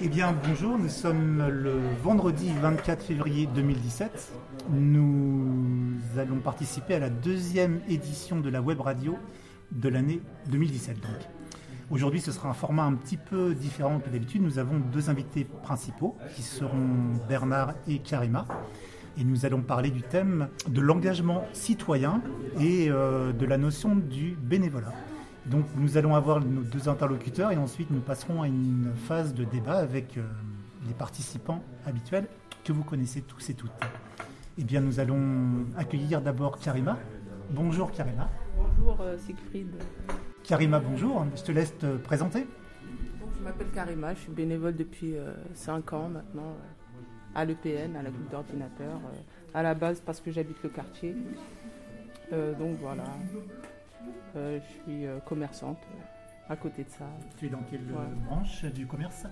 Eh bien, bonjour, nous sommes le vendredi 24 février 2017. Nous allons participer à la deuxième édition de la web radio de l'année 2017. Donc. Aujourd'hui, ce sera un format un petit peu différent que d'habitude. Nous avons deux invités principaux qui seront Bernard et Karima. Et nous allons parler du thème de l'engagement citoyen et euh, de la notion du bénévolat. Donc nous allons avoir nos deux interlocuteurs et ensuite nous passerons à une phase de débat avec euh, les participants habituels que vous connaissez tous et toutes. Eh bien nous allons accueillir d'abord Karima. Bonjour Karima. Bonjour euh, Siegfried. Karima, bonjour. Je te laisse te présenter. je m'appelle Karima, je suis bénévole depuis 5 ans maintenant à l'EPN, à la groupe d'ordinateur. à la base parce que j'habite le quartier. donc voilà, euh, je suis euh, commerçante euh, à côté de ça. Tu es dans quelle branche du commerce?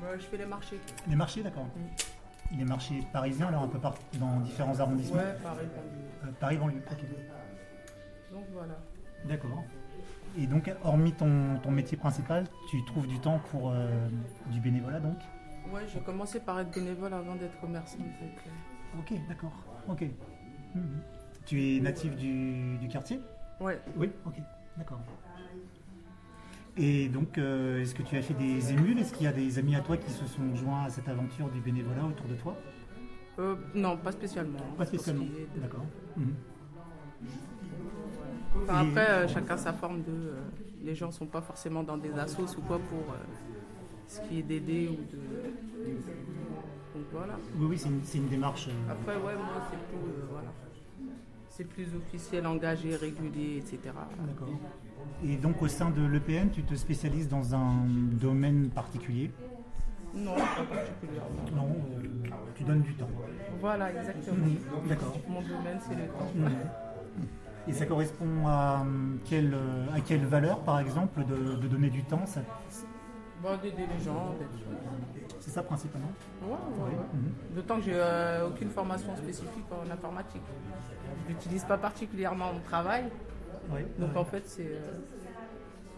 Je fais les marchés. Les marchés, d'accord. Les marchés parisiens, alors un peu partout dans différents arrondissements? Ouais, Paris, banlieue. Paris, banlieue, ok. Donc voilà. D'accord. Et donc, hormis ton, ton, métier principal, tu trouves du temps pour du bénévolat donc? Ouais, j'ai commencé par être bénévole avant d'être commerçante. Ok, d'accord. Ok. Mm-hmm. Tu es natif du, du quartier? Ouais. Oui, ok, d'accord. Et donc, euh, est-ce que tu as fait des émules? Est-ce qu'il y a des amis à toi qui se sont joints à cette aventure du bénévolat autour de toi? Euh, Non, pas spécialement. Pas spécialement, d'accord. Mhm. après, euh, chacun sa forme de. les gens ne sont pas forcément dans des assos ou quoi pour ce qui est d'aider ou de. Donc voilà. Oui, oui, c'est une, démarche. Après, ouais, moi, c'est tout. voilà c'est plus officiel, engagé, régulier, etc. D'accord. Et donc au sein de l'EPN, tu te spécialises dans un domaine particulier? Non, pas particulièrement. Non, euh, tu donnes du temps. Voilà, exactement. Mhm. D'accord. Mon domaine, c'est le temps. Mhm. Et ça correspond à quelle, à quelle valeur, par exemple, de, donner du temps? Ça... D'aider les gens. C'est ça principalement Oui, ouais, mhm. D'autant que j'ai euh, aucune formation spécifique en informatique je l'utilise pas particulièrement au travail. Donc en fait, c'est euh,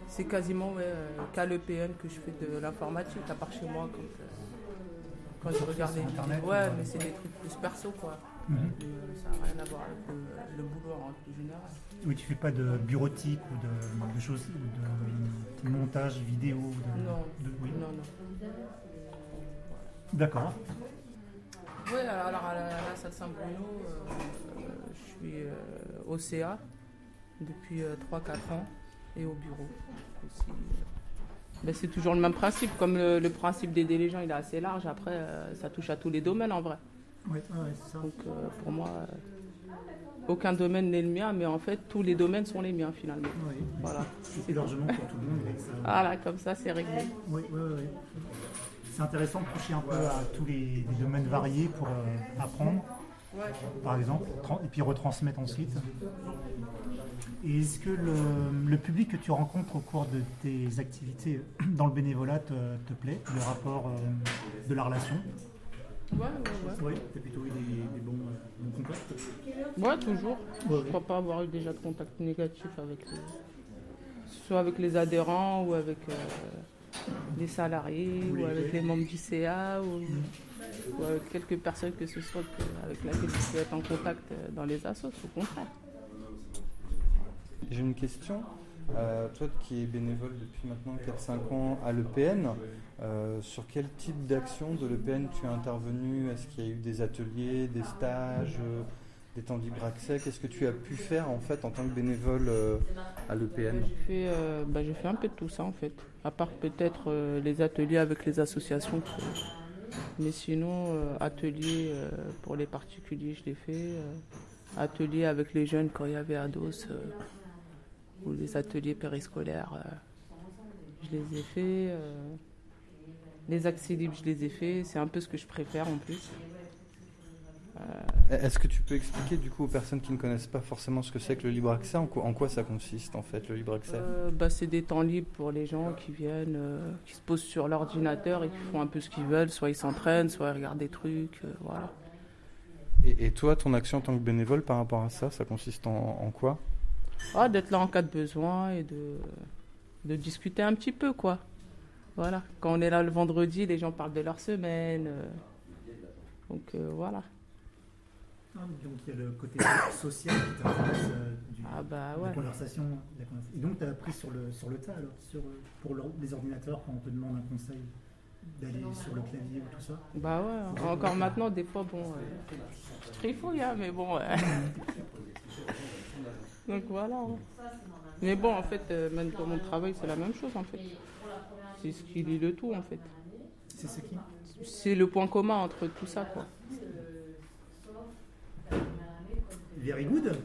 c'est quasiment euh, qu'à l'EPN que je fais de l'informatique, à part chez moi quand, quand je regarde les Ouais, mais c'est des trucs plus perso quoi. Mhm. ça n'a rien à voir avec le, boulot en général. Oui, tu fais pas de bureautique ou de, choses, ou de, montage vidéo non. non, non. D'accord. Oui, alors à la, salle Saint-Bruno, je suis euh, au CA depuis 3-4 euh, ans et au bureau aussi. Ben, c'est toujours le même principe, comme le, principe d'aider les gens il est assez large, après euh, ça touche à tous les domaines en vrai. Oui, c'est ça. Donc pour moi, aucun domaine n'est le mien, mais en fait tous les domaines sont les miens finalement. Oui, voilà. C'est largement pour tout le monde. Voilà, comme ça c'est réglé. Oui, oui, oui. C'est intéressant de toucher un peu à tous les, domaines variés pour apprendre par exemple, et puis retransmettre ensuite. Et est-ce que le, public que tu rencontres au cours de tes activités dans le bénévolat te, plaît, le rapport euh, de la relation? Ouais, ouais, ouais. tu as plutôt eu des, bons, contacts Ouais, toujours. Je ne crois pas avoir eu déjà de contact négatif avec les, soit avec les adhérents ou avec euh, les salariés ou, avec les membres du CA. Ou... Mm ou avec quelques personnes que ce soit avec laquelle tu peux être en contact euh, dans les assos, au contraire. J'ai une question. Euh, toi qui es bénévole depuis maintenant 4-5 ans à l'EPN, euh, sur quel type d'action de l'EPN tu es intervenu? Est-ce qu'il y a eu des ateliers, des stages, des temps libres accès? Qu'est-ce que tu as pu faire en fait en tant que bénévole à l'EPN bah, J'ai fait, un peu de tout ça en fait, à part peut-être les ateliers avec les associations mais sinon, euh, atelier euh, pour les particuliers, je l'ai fait. Euh, atelier avec les jeunes quand il y avait Ados, ou les ateliers périscolaires, je les ai fait. les accès libres, je les ai fait. C'est un peu ce que je préfère en plus. Euh, est-ce que tu peux expliquer du coup aux personnes qui ne connaissent pas forcément ce que c'est que le libre accès, en quoi, ça consiste en fait le libre accès? Euh, bah, C'est des temps libres pour les gens qui viennent, euh, qui se posent sur l'ordinateur et qui font un peu ce qu'ils veulent, soit ils s'entraînent, soit ils regardent des trucs, voilà. Et, toi, ton action en tant que bénévole par rapport à ça, ça consiste en, quoi? Ah, D'être là en cas de besoin et de, de discuter un petit peu quoi. Voilà. Quand on est là le vendredi, les gens parlent de leur semaine. Donc voilà. Ah, donc il y a le côté social qui t'intéresse du, ah bah de la conversation. Et donc tu as appris sur le, sur le tas alors, sur, pour les ordinateurs quand on te demande un conseil d'aller sur le clavier ou tout ça? Bah ouais, encore maintenant des fois bon, euh, je trifouille hein, mais bon. donc voilà. Hein. Mais bon en fait, euh, même pour mon travail c'est la même chose en fait. C'est ce qui lit le tout en fait. C'est ce qui C'est le point commun entre tout ça quoi. Very good.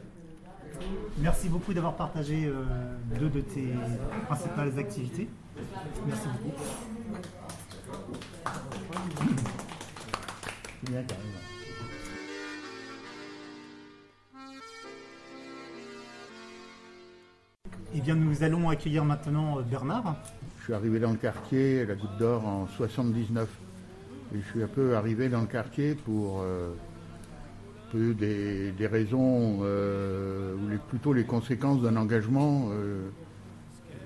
Merci beaucoup d'avoir partagé euh, deux de tes principales activités. Merci beaucoup. Eh bien, nous allons accueillir maintenant euh, Bernard. Je suis arrivé dans le quartier, la Goutte d'Or, en 79. Et je suis un peu arrivé dans le quartier pour euh, peu des, raisons, euh, ou plutôt les conséquences d'un engagement.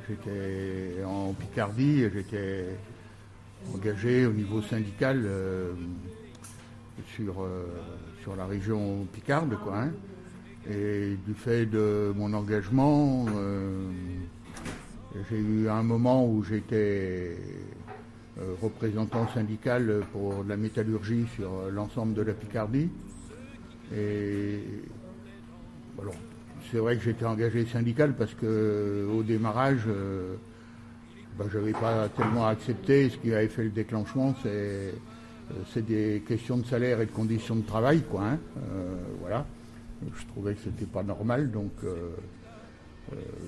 J'étais en Picardie, j'étais engagé au niveau syndical sur, sur la région Picarde. Quoi, hein. Et du fait de mon engagement, j'ai eu un moment où j'étais représentant syndical pour la métallurgie sur l'ensemble de la Picardie. Et c'est vrai que j'étais engagé syndical parce que au démarrage, euh, ben, je n'avais pas tellement accepté. Ce qui avait fait le déclenchement, c'est euh, des questions de salaire et de conditions de travail, quoi. Hein. Euh, voilà. Je trouvais que c'était pas normal, donc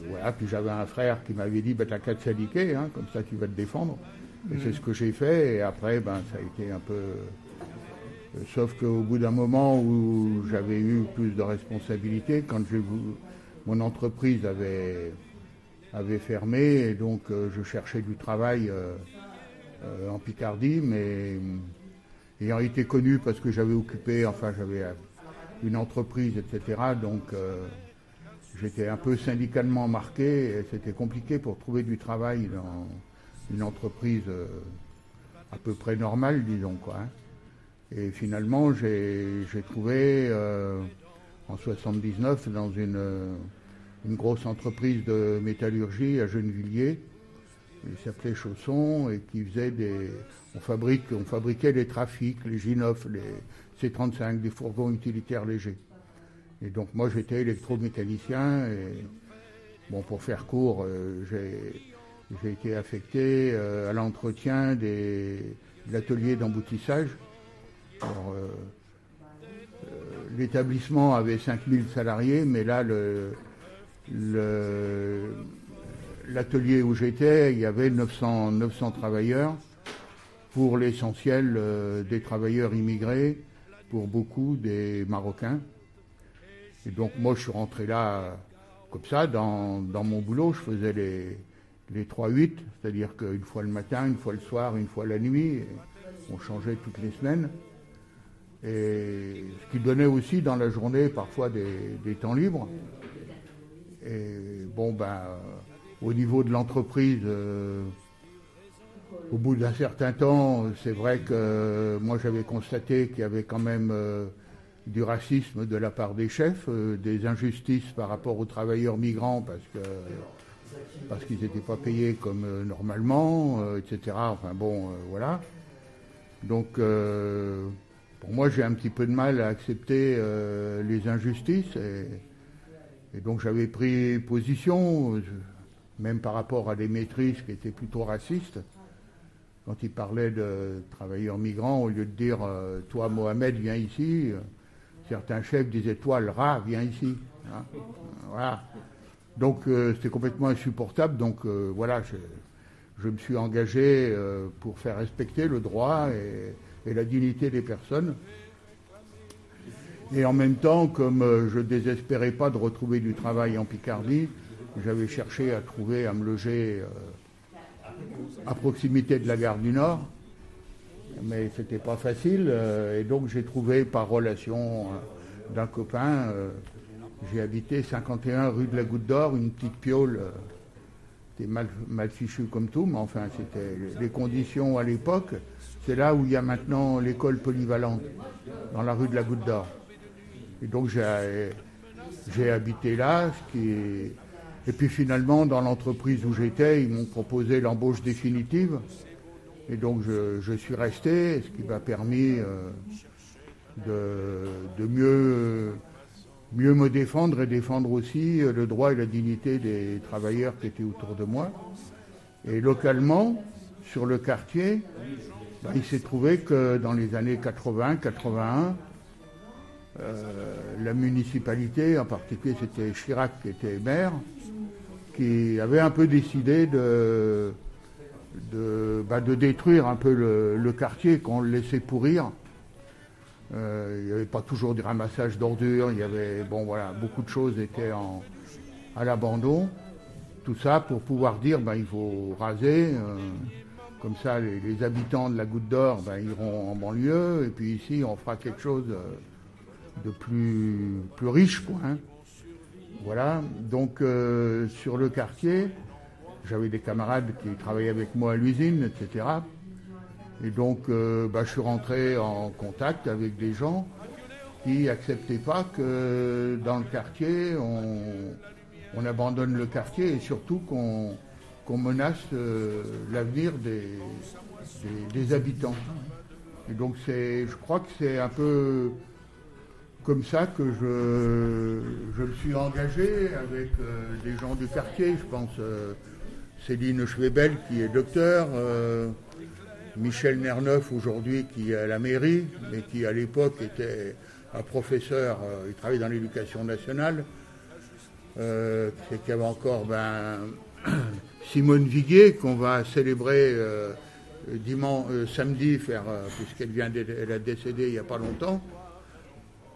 voilà. Puis j'avais un frère qui m'avait dit, ben, t'as qu'à te syndiquer, hein, comme ça tu vas te défendre. Et c'est mmh. ce que j'ai fait. Et après, ben, ça a été un peu Sauf qu'au bout d'un moment où j'avais eu plus de responsabilités, quand mon entreprise avait, avait fermé, et donc euh, je cherchais du travail euh, euh, en Picardie, mais ayant été connu parce que j'avais occupé, enfin j'avais une entreprise, etc. Donc j'étais un peu syndicalement marqué et c'était compliqué pour trouver du travail dans une entreprise à peu près normale, disons quoi. Hein. Et finalement, j'ai trouvé euh, en 79 dans une, grosse entreprise de métallurgie à Gennevilliers, qui s'appelait Chausson et qui faisait des. On, fabriquait les trafics, les Ginoff, les C35, des fourgons utilitaires légers. Et donc moi j'étais électromécanicien et bon pour faire court, euh, j'ai été affecté euh, à l'entretien de l'atelier d'emboutissage euh, l'établissement avait 5000 salariés, mais là, l'atelier où j'étais, il y avait 900, 900 travailleurs, pour l'essentiel des travailleurs immigrés, pour beaucoup des Marocains. Et donc moi, je suis rentré là comme ça, dans, mon boulot, je faisais les, les 3-8, c'est-à-dire qu'une fois le matin, une fois le soir, une fois la nuit, on changeait toutes les semaines. Et ce qui donnait aussi dans la journée parfois des, temps libres. Et bon, ben, au niveau de l'entreprise, euh, au bout d'un certain temps, c'est vrai que moi j'avais constaté qu'il y avait quand même euh, du racisme de la part des chefs, des injustices par rapport aux travailleurs migrants parce que parce qu'ils n'étaient pas payés comme normalement, etc. Enfin bon, voilà. Donc pour moi, j'ai un petit peu de mal à accepter euh, les injustices. Et, donc, j'avais pris position, même par rapport à des maîtrises qui étaient plutôt racistes. Quand ils parlaient de travailleurs migrants, au lieu de dire euh, Toi, Mohamed, viens ici, certains chefs disaient Toi, le rat, viens ici. Hein. voilà. Donc, euh, c'était complètement insupportable. Donc, voilà, je, me suis engagé pour faire respecter le droit et et la dignité des personnes. Et en même temps, comme euh, je ne désespérais pas de retrouver du travail en Picardie, j'avais cherché à trouver, à me loger euh, à proximité de la gare du Nord. Mais ce n'était pas facile. Euh, et donc j'ai trouvé par relation d'un copain, j'ai habité 51 rue de la Goutte d'Or, une petite piole c'était mal, mal fichu comme tout, mais enfin, c'était les conditions à l'époque. C'est là où il y a maintenant l'école polyvalente, dans la rue de la Goutte d'Or. Et donc j'ai habité là, ce qui et puis finalement, dans l'entreprise où j'étais, ils m'ont proposé l'embauche définitive. Et donc je, suis resté, ce qui m'a permis euh, de, mieux, me défendre et défendre aussi le droit et la dignité des travailleurs qui étaient autour de moi. Et localement, sur le quartier, bah, il s'est trouvé que dans les années 80-81, euh, la municipalité, en particulier c'était Chirac qui était maire, qui avait un peu décidé de, de, bah, détruire un peu le, quartier, qu'on le laissait pourrir. Euh, il n'y avait pas toujours du ramassage d'ordures, il y avait, bon voilà, beaucoup de choses étaient en, à l'abandon. Tout ça pour pouvoir dire, ben, il faut raser. Euh, comme ça, les, habitants de la Goutte d'Or ben, iront en banlieue. Et puis ici, on fera quelque chose de plus, plus riche. Quoi, hein. Voilà, donc euh, sur le quartier, j'avais des camarades qui travaillaient avec moi à l'usine, etc. Et donc, euh, bah, je suis rentré en contact avec des gens qui n'acceptaient pas que dans le quartier, on, abandonne le quartier et surtout qu'on menace euh, l'avenir des, des, habitants. Et donc, je crois que c'est un peu comme ça que je, je me suis engagé avec euh, des gens du quartier. Je pense euh, Céline Schwebel qui est docteur, euh, Michel Nerneuf aujourd'hui qui est à la mairie, mais qui à l'époque était un professeur, il travaillait dans l'éducation nationale. c'est qu'il y avait encore ben, Simone Viguier qu'on va célébrer samedi, puisqu'elle vient, elle a décédé il n'y a pas longtemps.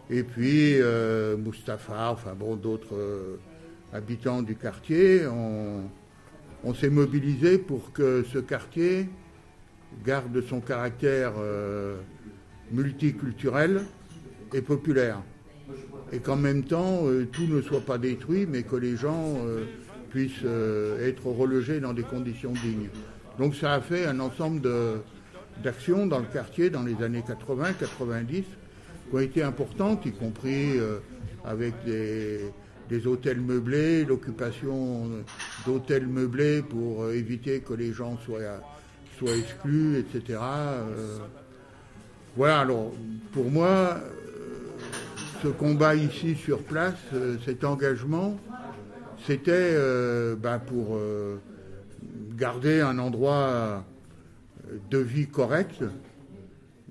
Et puis euh, Mustapha, enfin bon, d'autres euh, habitants du quartier, on, s'est mobilisé pour que ce quartier garde son caractère euh, multiculturel et populaire. Et qu'en même temps, tout ne soit pas détruit, mais que les gens puissent être relogés dans des conditions dignes. Donc ça a fait un ensemble d'actions dans le quartier dans les années 80-90 qui ont été importantes, y compris euh, avec des, hôtels meublés, l'occupation d'hôtels meublés pour euh, éviter que les gens soient, exclus, etc. Euh. voilà, alors pour moi, ce combat ici sur place, cet engagement, c'était ben, pour garder un endroit de vie correct,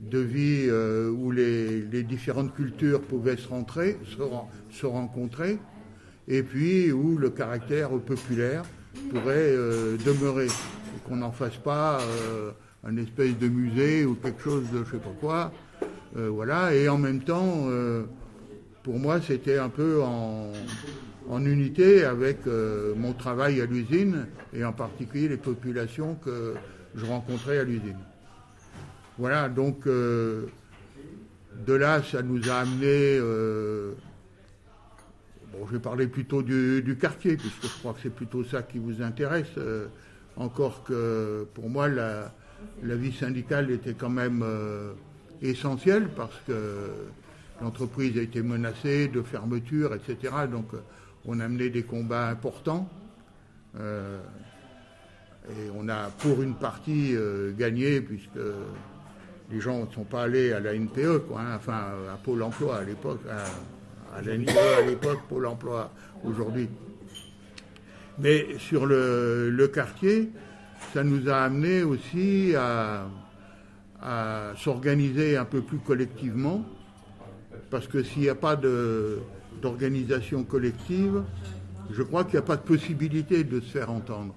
de vie euh, où les, différentes cultures pouvaient se, rentrer, se, rencontrer, et puis où le caractère populaire pourrait euh, demeurer, et qu'on n'en fasse pas euh, un espèce de musée ou quelque chose de je sais pas quoi. voilà, et en même temps, pour moi, c'était un peu en, en unité avec mon travail à l'usine, et en particulier les populations que je rencontrais à l'usine. Voilà, donc euh, de là, ça nous a amené. Euh, bon, je vais parler plutôt du, quartier, puisque je crois que c'est plutôt ça qui vous intéresse. Euh, encore que pour moi, la, vie syndicale était quand même essentielle parce que l'entreprise a été menacée de fermeture, etc. Donc on a mené des combats importants. et on a pour une partie gagné, puisque les gens ne sont pas allés à la NPE, hein, enfin à Pôle emploi à l'époque, à, la NPE à l'époque, Pôle emploi aujourd'hui. Mais sur le, quartier, ça nous a amené aussi à, s'organiser un peu plus collectivement, parce que s'il n'y a pas d'organisation collective, je crois qu'il n'y a pas de possibilité de se faire entendre.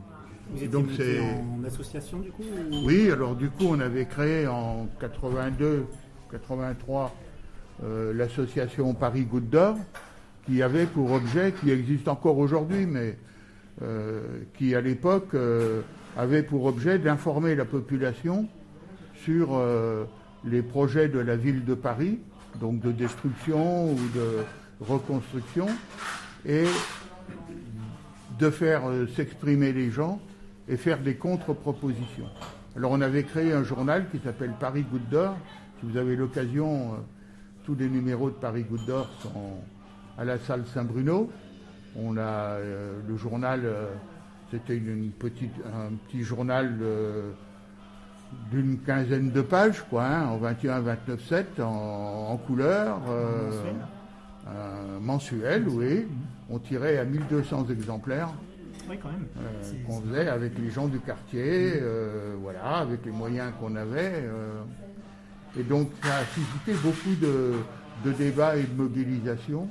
Vous donc c'est en association du coup Oui, alors du coup on avait créé en 82, 83 euh, l'association Paris Goutte d'Or, qui avait pour objet, qui existe encore aujourd'hui, mais euh, qui à l'époque euh, avait pour objet d'informer la population sur les projets de la ville de Paris, donc de destruction ou de reconstruction, et de faire s'exprimer les gens et faire des contre-propositions. Alors on avait créé un journal qui s'appelle Paris Goutte d'Or. Si vous avez l'occasion, tous les numéros de Paris Goutte d'Or sont à la salle Saint-Bruno. On a le journal, c'était une, petite, un petit journal d'une quinzaine de pages, quoi, hein, en 21, 29, 7, en, couleur. Euh, mensuel, oui. On tirait à 1200 exemplaires. Euh, qu'on faisait avec les gens du quartier, euh, voilà, avec les moyens qu'on avait. et donc ça a suscité beaucoup de, de, débats et de mobilisation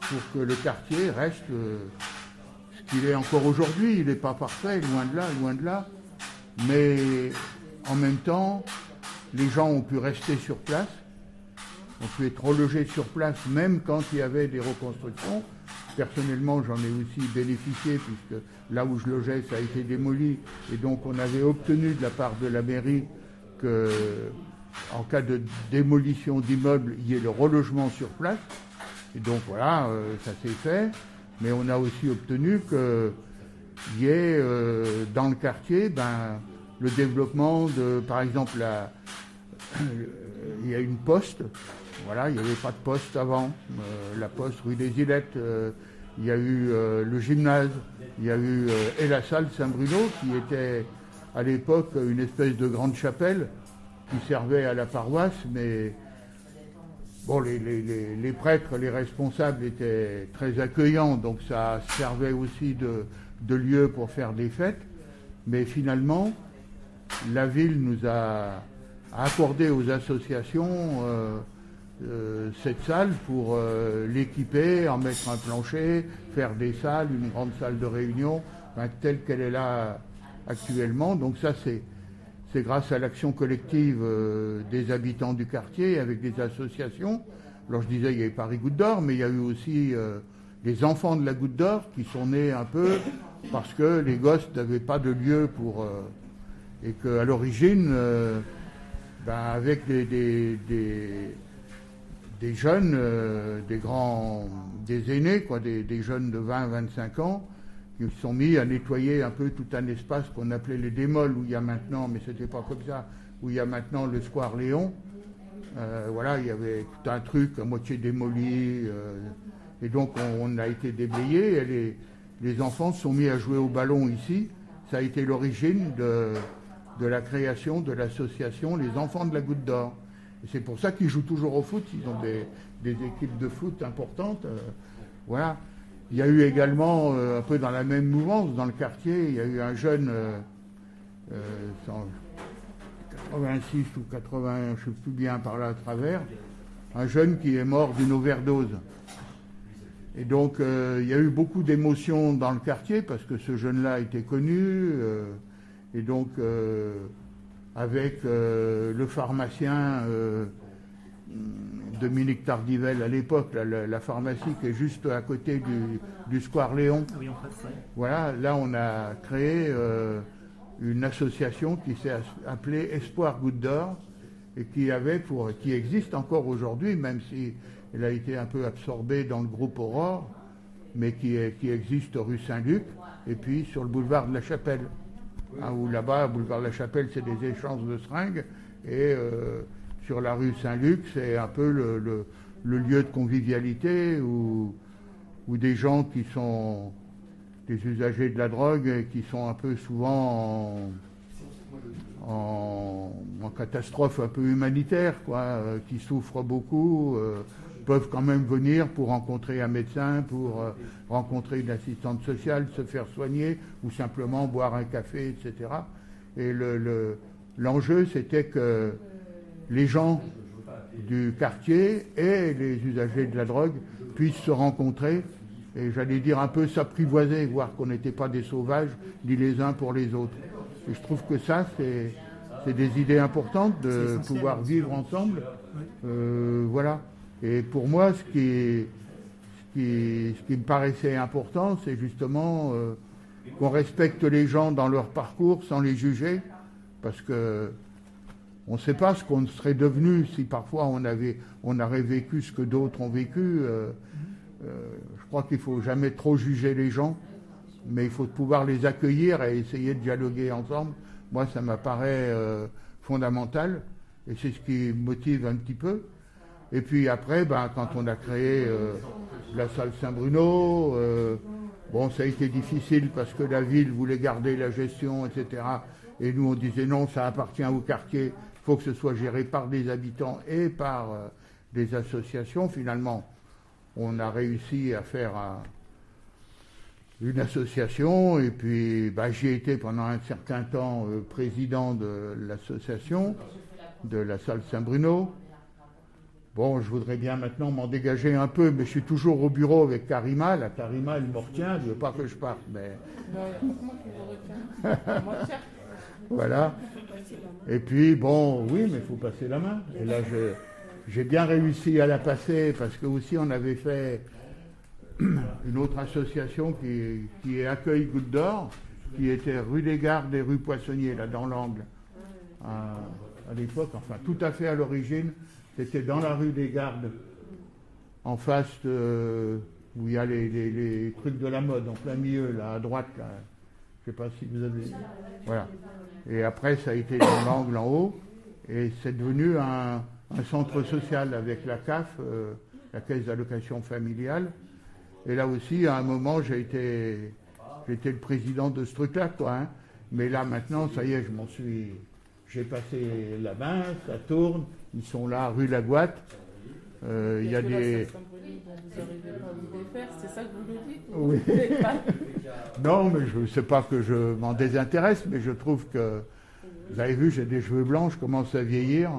pour que le quartier reste ce qu'il est encore aujourd'hui. Il n'est pas parfait, loin de là, loin de là. Mais en même temps, les gens ont pu rester sur place, ont pu être relogés sur place même quand il y avait des reconstructions. Personnellement, j'en ai aussi bénéficié puisque là où je logeais, ça a été démoli et donc on avait obtenu de la part de la mairie que, en cas de démolition d'immeubles, il y ait le relogement sur place. Et donc voilà, euh, ça s'est fait. Mais on a aussi obtenu qu'il y ait euh, dans le quartier ben, le développement de, par exemple, il y a une poste. Voilà, il n'y avait pas de poste avant. Euh, la poste rue des Ilettes, euh, il y a eu euh, le gymnase, il y a eu et la salle Saint-Bruno qui était à l'époque une espèce de grande chapelle qui servait à la paroisse, mais bon, les, prêtres, les responsables étaient très accueillants, donc ça servait aussi de lieu pour faire des fêtes. Mais finalement, la ville nous a accordé aux associations euh, euh, cette salle pour euh, l'équiper, en mettre un plancher, faire des salles, une grande salle de réunion, telle qu'elle est là actuellement. Donc ça, c'est, c'est grâce à l'action collective des habitants du quartier avec des associations. Alors je disais, il y avait Paris Goutte d'Or, mais il y a eu aussi les enfants de la Goutte d'Or qui sont nés un peu parce que les gosses n'avaient pas de lieu pour et qu'à l'origine, euh, ben, avec des, jeunes, euh, des grands, des aînés, quoi, des, jeunes de 20-25 ans, qui se sont mis à nettoyer un peu tout un espace qu'on appelait les démols, où il y a maintenant, mais c'était pas comme ça, où il y a maintenant le square Léon. Euh, voilà, il y avait tout un truc à moitié démoli, et donc on, a été déblayé, et les, enfants se sont mis à jouer au ballon ici. Ça a été l'origine de la création de l'association Les Enfants de la Goutte d'Or. C'est pour ça qu'ils jouent toujours au foot, ils ont des, équipes de foot importantes. Euh, voilà. Il y a eu également, euh, un peu dans la même mouvance, dans le quartier, il y a eu un jeune, 86 euh, ou 80, je ne sais plus bien par là à travers, un jeune qui est mort d'une overdose. Et donc, il y a eu beaucoup d'émotions dans le quartier parce que ce jeune-là était connu. Et donc, avec euh, le pharmacien euh, Dominique Tardivelle à l'époque, la, pharmacie qui est juste à côté du, Square Léon. Oui, Voilà, là on a créé une association qui s'est appelée Espoir Goutte d'Or et qui avait pour, qui existe encore aujourd'hui, même si elle a été un peu absorbée dans le groupe Aurore, mais qui, est, qui existe rue Saint-Luc et puis sur le boulevard de la Chapelle. Hein, où là-bas, boulevard de la Chapelle, c'est des échanges de seringues, et euh, sur la rue Saint-Luc, c'est un peu le, lieu de convivialité où, où, des gens qui sont des usagers de la drogue et qui sont un peu souvent en, catastrophe un peu humanitaire, quoi, euh, qui souffrent beaucoup. Euh, peuvent quand même venir pour rencontrer un médecin, pour euh, rencontrer une assistante sociale, se faire soigner ou simplement boire un café, etc. Et l'enjeu, le, c'était que les gens du quartier et les usagers de la drogue puissent se rencontrer et j'allais dire un peu s'apprivoiser, voir qu'on n'était pas des sauvages, ni les uns pour les autres. Et je trouve que ça, c'est des idées importantes de pouvoir vivre ensemble. Euh, voilà. Et pour moi, ce qui, me paraissait important, c'est justement euh, qu'on respecte les gens dans leur parcours sans les juger, parce que on ne sait pas ce qu'on serait devenu si parfois on avait, on aurait vécu ce que d'autres ont vécu. Euh, euh, je crois qu'il faut jamais trop juger les gens. mais il faut pouvoir les accueillir et essayer de dialoguer ensemble. Moi, ça m'apparaît fondamental et c'est ce qui motive un petit peu. Et puis après, ben, quand on a créé euh, la salle Saint-Bruno, euh, bon, ça a été difficile parce que la ville voulait garder la gestion, etc. Et nous, on disait non, ça appartient au quartier, il faut que ce soit géré par des habitants et par des associations. Finalement, on a réussi à faire un, une association, et puis bah, j'ai été pendant un certain temps euh, président de l'association, de la salle Saint-Bruno. Bon, je voudrais bien maintenant m'en dégager un peu, mais je suis toujours au bureau avec Karima. La Karima, elle me retient, elle ne veut pas que je parte. Mais... voilà. Et puis, bon, oui, mais il faut passer la main. Et là, j'ai bien réussi à la passer parce que aussi on avait fait une autre association qui, qui est Accueil Goutte d'Or, qui était rue des Gardes et rue Poissonnier, là dans l'angle. À, l'époque, enfin tout à fait à l'origine, c'était dans la rue des Gardes, en face où il y a les, trucs de la mode, en plein milieu, là à droite. Je ne sais pas si vous avez. Voilà. Et après, ça a été dans l'angle en haut, et c'est devenu un, centre social avec la CAF, euh, la Caisse d'allocation familiale. Et là aussi, à un moment, j'ai été, j'étais le président de ce truc-là, quoi. Hein. Mais là, maintenant, ça y est, je m'en suis. J'ai passé la main, ça tourne. Ils sont là, rue La Guatte. Euh, il y a des. C'est ça que vous nous dites Oui. non, mais je ne sais pas que je m'en désintéresse, mais je trouve que. Vous avez vu, j'ai des cheveux blancs, je commence à vieillir.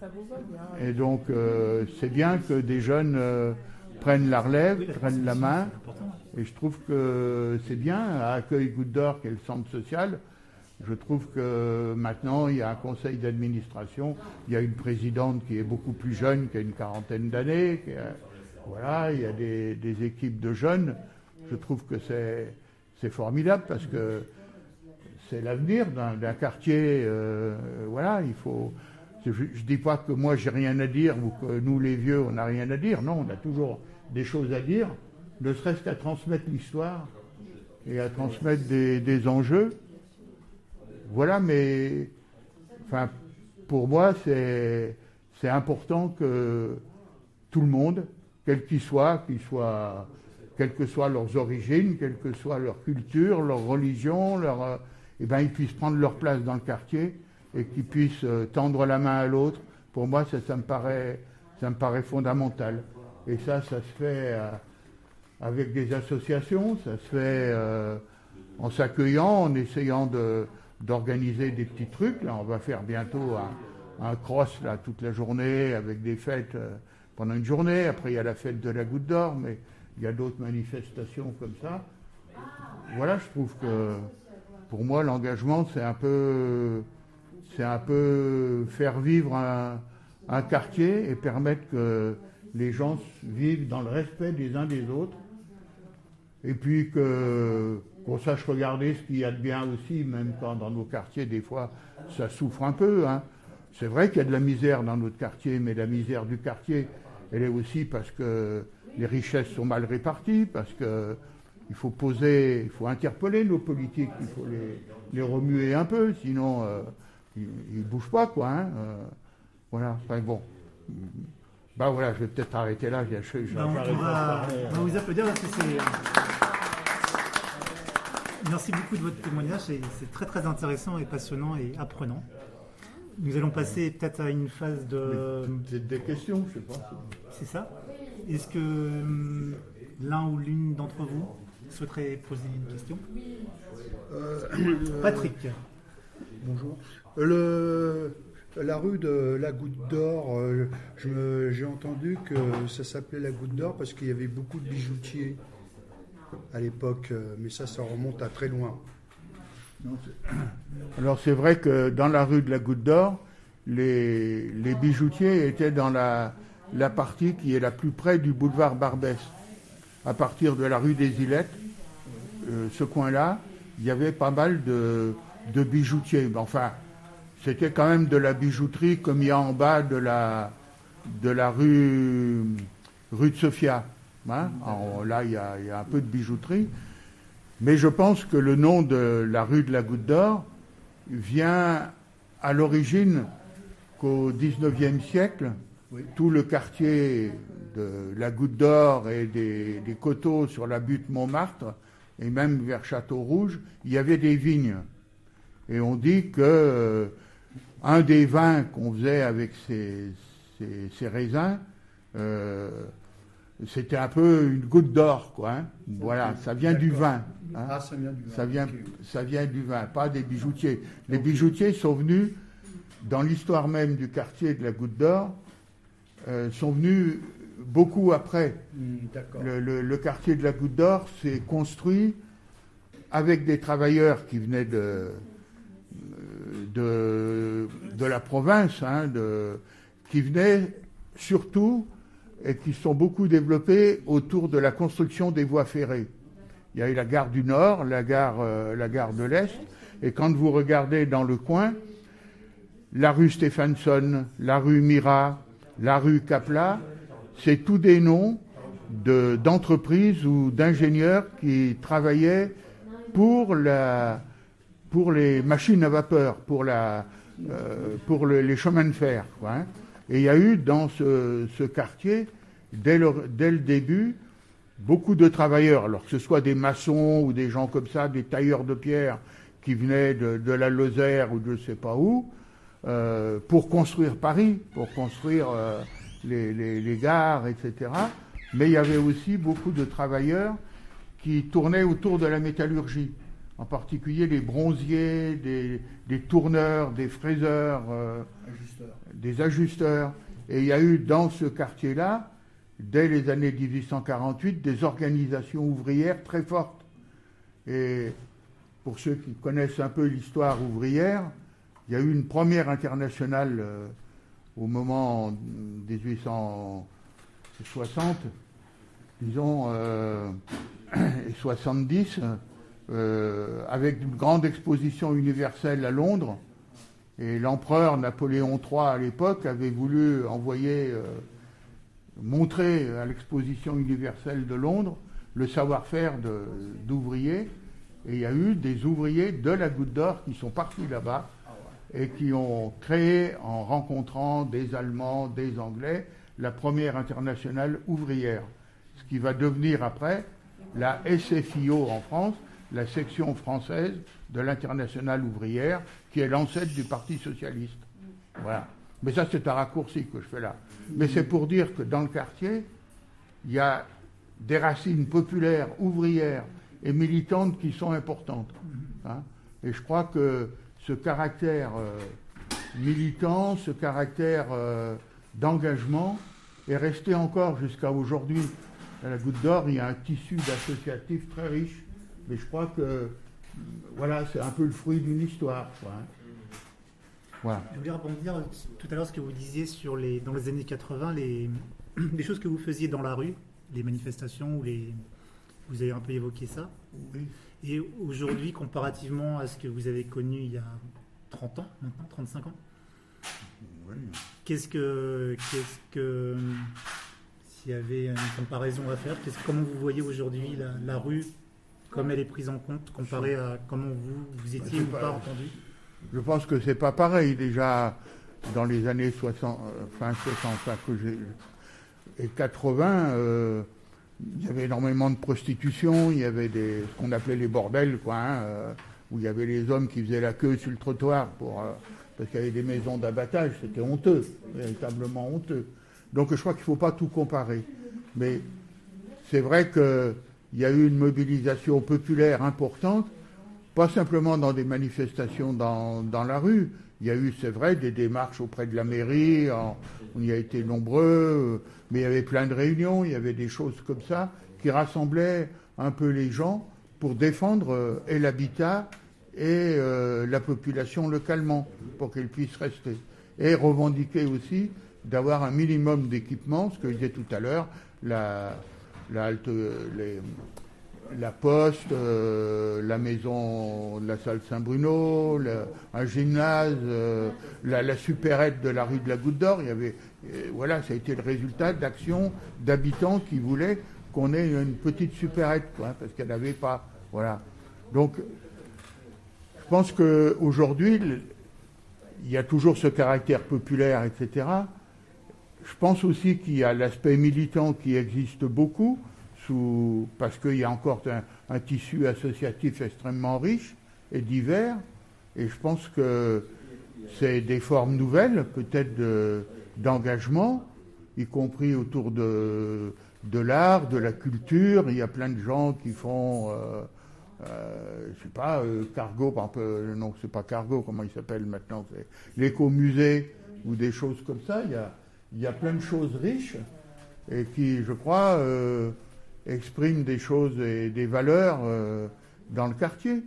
Ça vous va bien. Et donc, euh, c'est bien que des jeunes. Euh, prennent la relève, prennent la main. Et je trouve que c'est bien. À Accueil Goutte d'Or, qui est le centre social, je trouve que maintenant, il y a un conseil d'administration, il y a une présidente qui est beaucoup plus jeune, qui a une quarantaine d'années. Voilà, il y a des, équipes de jeunes. Je trouve que c'est formidable parce que c'est l'avenir d'un quartier. Euh, voilà, il faut. Je ne dis pas que moi j'ai rien à dire ou que nous les vieux on n'a rien à dire. Non, on a toujours des choses à dire, ne serait-ce qu'à transmettre l'histoire et à transmettre des, enjeux. Voilà, mais enfin, pour moi, c'est, important que tout le monde, quel qu'il soit, qu'il soit, quelles que soient leurs origines, quelle que soit leur culture, leur religion, leur, eh ben, ils puissent prendre leur place dans le quartier et qu'ils puissent euh, tendre la main à l'autre. Pour moi, ça, me paraît, ça me paraît fondamental. Et ça, ça se fait euh, avec des associations, ça se fait euh, en s'accueillant, en essayant d'organiser des petits trucs. Là, on va faire bientôt un, cross là, toute la journée avec des fêtes euh, pendant une journée. Après, il y a la fête de la goutte d'or, mais il y a d'autres manifestations comme ça. Voilà, je trouve que pour moi, l'engagement, c'est un peu, un peu faire vivre un, un quartier et permettre que les gens vivent dans le respect des uns des autres, et puis qu'on sache regarder ce qu'il y a de bien aussi, même quand dans nos quartiers, des fois, ça souffre un peu. Hein. C'est vrai qu'il y a de la misère dans notre quartier, mais la misère du quartier, elle est aussi parce que les richesses sont mal réparties, parce que il faut poser, il faut interpeller nos politiques, il faut les, remuer un peu, sinon euh, ils ne bougent pas, quoi. Hein. Euh, voilà, enfin bon. Bah voilà, je vais peut-être arrêter là. Je, je, bah, on, va, vous applaudir parce que c'est. Merci beaucoup de votre témoignage, c'est très très intéressant et passionnant et apprenant. Nous allons passer peut-être à une phase de. Des questions, je sais pas. C'est ça? Est-ce que hum, l'un ou l'une d'entre vous souhaiterait poser une question? Euh, Patrick. Bonjour. Le, la rue de la Goutte d'Or, euh, j'ai entendu que ça s'appelait la Goutte d'Or parce qu'il y avait beaucoup de bijoutiers à l'époque, euh, mais ça, ça remonte à très loin. Alors c'est vrai que dans la rue de la Goutte d'Or, les, bijoutiers étaient dans la, partie qui est la plus près du boulevard Barbès. À partir de la rue des Ilettes, euh, ce coin-là, il y avait pas mal de, bijoutiers. Enfin, c'était quand même de la bijouterie comme il y a en bas de la, de la rue, rue de Sofia. Hein? là, il y, a, un peu de bijouterie. Mais je pense que le nom de la rue de la Goutte d'Or vient à l'origine qu'au XIXe siècle, tout le quartier de la Goutte d'Or et des, coteaux sur la butte Montmartre, et même vers Château-Rouge, il y avait des vignes. Et on dit que euh, un des vins qu'on faisait avec ces, raisins, euh, c'était un peu une goutte d'or, quoi. Hein. Voilà, ça vient du vin. Hein. Ah, ça vient du vin. Ça vient, ça vient du vin, pas des bijoutiers. Les bijoutiers sont venus, dans l'histoire même du quartier de la Goutte d'Or, euh, sont venus beaucoup après. Hmm, le, quartier de la Goutte d'Or s'est construit avec des travailleurs qui venaient de, de, de la province, hein, de, qui venaient surtout et qui sont beaucoup développés autour de la construction des voies ferrées. Il y a eu la gare du Nord, la gare, euh, la gare de l'Est, et quand vous regardez dans le coin, la rue Stephenson, la rue Mira, la rue Capla, c'est tous des noms d'entreprises ou d'ingénieurs qui travaillaient pour, la, pour les machines à vapeur, pour, la, euh, pour les chemins de fer. Hein. Et il y a eu dans ce, quartier, dès le, début, beaucoup de travailleurs, alors que ce soit des maçons ou des gens comme ça, des tailleurs de pierre qui venaient de, la Lozère ou de je ne sais pas où, euh, pour construire Paris, pour construire euh, les, les, gares, etc. Mais il y avait aussi beaucoup de travailleurs qui tournaient autour de la métallurgie, en particulier les bronziers, des, tourneurs, des fraiseurs. Euh, des ajusteurs. Et il y a eu dans ce quartier-là, dès les années 1848, des organisations ouvrières très fortes. Et pour ceux qui connaissent un peu l'histoire ouvrière, il y a eu une première internationale euh, au moment 1860, disons, euh, et 70, euh, avec une grande exposition universelle à Londres, et l'empereur Napoléon III à l'époque avait voulu envoyer, euh, montrer à l'exposition universelle de Londres le savoir-faire d'ouvriers. Et il y a eu des ouvriers de la Goutte d'Or qui sont partis là-bas et qui ont créé, en rencontrant des Allemands, des Anglais, la première internationale ouvrière. Ce qui va devenir après la SFIO en France, la section française de l'internationale ouvrière, qui est l'ancêtre du Parti socialiste. Voilà. Mais ça, c'est un raccourci que je fais là. Mais c'est pour dire que dans le quartier, il y a des racines populaires, ouvrières et militantes qui sont importantes. Hein. Et je crois que ce caractère euh, militant, ce caractère euh, d'engagement est resté encore jusqu'à aujourd'hui. À la Goutte d'Or, il y a un tissu d'associatifs très riche, mais je crois que voilà, c'est un peu le fruit d'une histoire. Hein. Je voulais rebondir tout à l'heure ce que vous disiez sur les, dans les années 80, les, les choses que vous faisiez dans la rue, les manifestations, ou les, vous avez un peu évoqué ça. Et aujourd'hui, comparativement à ce que vous avez connu il y a 30 ans, maintenant, 35 ans, qu'est-ce que, qu'est-ce que, s'il y avait une comparaison à faire, comment vous voyez aujourd'hui la, la rue comme elle est prise en compte comparé à comment vous, vous étiez ou pas, entendu Je pense que c'est pas pareil. Déjà, dans les années 60, euh, fin 60 et 80, euh, il y avait énormément de prostitution, il y avait des, ce qu'on appelait les bordels, quoi, hein, euh, où il y avait les hommes qui faisaient la queue sur le trottoir pour, parce qu'il y avait des maisons d'abattage, c'était honteux, véritablement honteux. Donc je crois qu'il ne faut pas tout comparer. Mais c'est vrai que il y a eu une mobilisation populaire importante, pas simplement dans des manifestations dans, la rue. Il y a eu, c'est vrai, des démarches auprès de la mairie, on y a été nombreux, mais il y avait plein de réunions, il y avait des choses comme ça qui rassemblaient un peu les gens pour défendre euh, et l'habitat et euh, la population localement, pour qu'elle puisse rester. Et revendiquer aussi d'avoir un minimum d'équipement, ce que je disais tout à l'heure, la, la, la poste, euh, la maison, la salle Saint-Bruno, un gymnase, euh, la, supérette de la rue de la Goutte d'Or. Il y avait, euh, voilà, ça a été le résultat d'actions d'habitants qui voulaient qu'on ait une petite supérette, parce qu'elle n'avait pas Voilà. Donc, je pense qu'aujourd'hui, il y a toujours ce caractère populaire, etc. Je pense aussi qu'il y a l'aspect militant qui existe beaucoup, sous, parce qu'il y a encore un, tissu associatif extrêmement riche et divers. Et je pense que c'est des formes nouvelles, peut-être d'engagement, y compris autour de, de l'art, de la culture. Il y a plein de gens qui font, euh, euh, je sais pas, euh, Cargo, par exemple, non, c'est pas Cargo, comment il s'appelle maintenant, c'est l'écomusée ou des choses comme ça. Il y a plein de choses riches et qui, je crois, expriment des choses et des valeurs dans le quartier.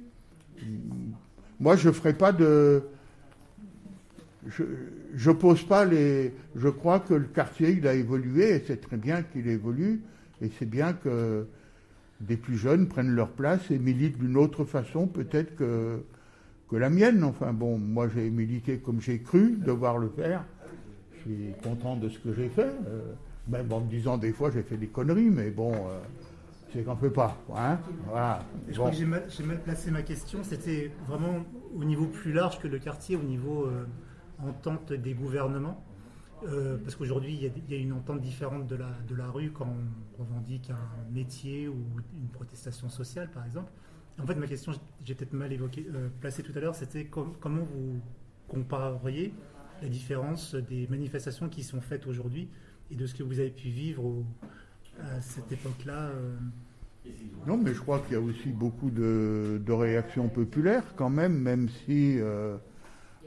Moi, je ne ferai pas de. Je pose pas les. Je crois que le quartier, il a évolué et c'est très bien qu'il évolue et c'est bien que des plus jeunes prennent leur place et militent d'une autre façon peut-être que la mienne. Enfin bon, moi j'ai milité comme j'ai cru devoir le faire. Je suis content de ce que j'ai fait. Euh, même en me disant des fois j'ai fait des conneries, mais bon. Euh, c'est qu'on ne peut pas. Hein voilà. Je crois que j'ai mal, placé ma question. C'était vraiment au niveau plus large que le quartier, au niveau euh, entente des gouvernements. Euh, parce qu'aujourd'hui, il y, a une entente différente de la, de la rue quand on revendique un métier ou une protestation sociale, par exemple. En fait, ma question, j'ai peut-être mal évoqué, euh, placée tout à l'heure, c'était comment vous compareriez la différence des manifestations qui sont faites aujourd'hui et de ce que vous avez pu vivre à cette époque-là non, mais je crois qu'il y a aussi beaucoup de, réactions populaires quand même, même si euh,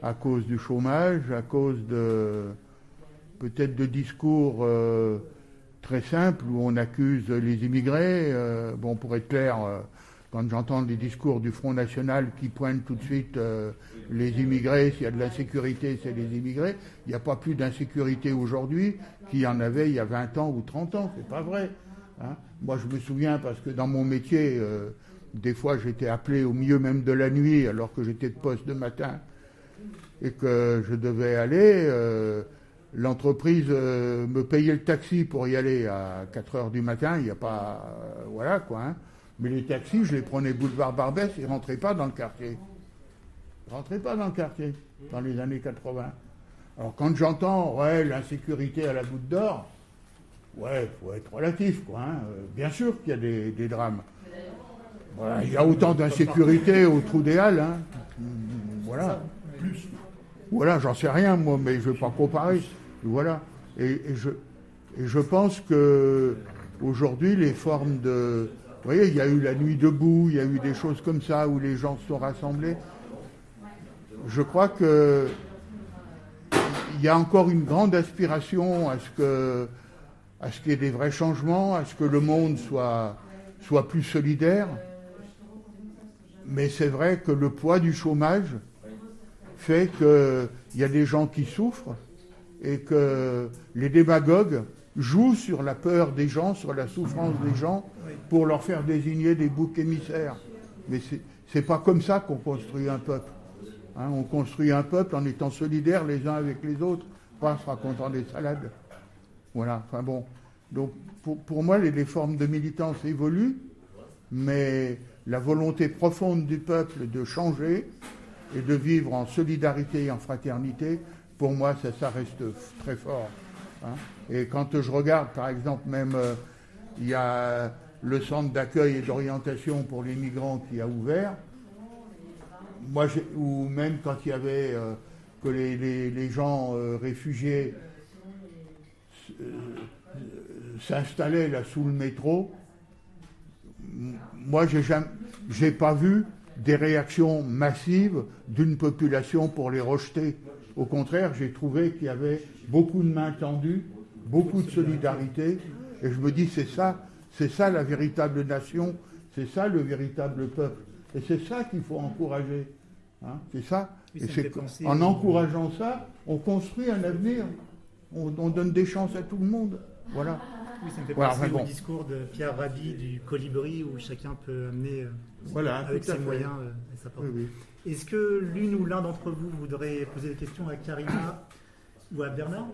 à cause du chômage, à cause de peut-être de discours euh, très simples où on accuse les immigrés. Euh, bon, pour être clair, quand j'entends des discours du Front National qui pointent tout de suite les immigrés, s'il y a de l'insécurité, c'est les immigrés. Il n'y a pas plus d'insécurité aujourd'hui qu'il y en avait il y a 20 ans ou 30 ans. C'est pas vrai. Hein. Moi, je me souviens parce que dans mon métier, euh, des fois, j'étais appelé au milieu même de la nuit, alors que j'étais de poste de matin, et que je devais aller. Euh, l'entreprise euh, me payait le taxi pour y aller à 4 heures du matin. Il n'y a pas, voilà quoi. Hein. Mais les taxis, je les prenais boulevard Barbès, ils rentraient pas dans le quartier. Ils rentraient pas dans le quartier dans les années 80. Alors quand j'entends, ouais, l'insécurité à la goutte d'or, Ouais, il faut être relatif, quoi. Hein. Euh, bien sûr qu'il y a des, drames. il y a autant d'insécurité au trou des Halles. Hein. Voilà. Voilà, j'en sais rien, moi, mais je ne vais pas comparer. Voilà. Et, je, je pense que aujourd'hui, les formes de. Voyez, il y a eu la nuit debout, il y a eu des choses comme ça où les gens se sont rassemblés. Je crois que il y a encore une grande aspiration à ce qu'il y ait des vrais changements, à ce que le monde soit plus solidaire. Mais c'est vrai que le poids du chômage fait qu'il y a des gens qui souffrent et que les démagogues jouent sur la peur des gens, sur la souffrance des gens, pour leur faire désigner des boucs émissaires. Mais ce n'est pas comme ça qu'on construit un peuple. Hein. on construit un peuple en étant solidaires les uns avec les autres, pas en se racontant des salades. Voilà, enfin bon. Donc pour, moi, les, formes de militance évoluent, mais la volonté profonde du peuple de changer et de vivre en solidarité et en fraternité, pour moi, ça, ça reste très fort. Hein. Et quand je regarde, par exemple, même, euh, il y a le centre d'accueil et d'orientation pour les migrants qui a ouvert, moi, ou même quand il y avait euh, que les, gens euh, réfugiés s'installer là sous le métro, moi j'ai j'ai pas vu des réactions massives d'une population pour les rejeter. Au contraire, j'ai trouvé qu'il y avait beaucoup de mains tendues, beaucoup de solidarité, et je me dis c'est ça, c'est ça la véritable nation, c'est ça le véritable peuple, et c'est ça qu'il faut encourager. Hein, c'est ça. et c'est, en encourageant ça, on construit un avenir. On, on donne des chances à tout le monde. Voilà. Oui, ça me fait penser au discours de Pierre Rabhi du Colibri où chacun peut amener euh, voilà, avec ses moyens euh, sa Est-ce que l'une ou l'un d'entre vous voudrait poser des questions à Karina ou à Bernard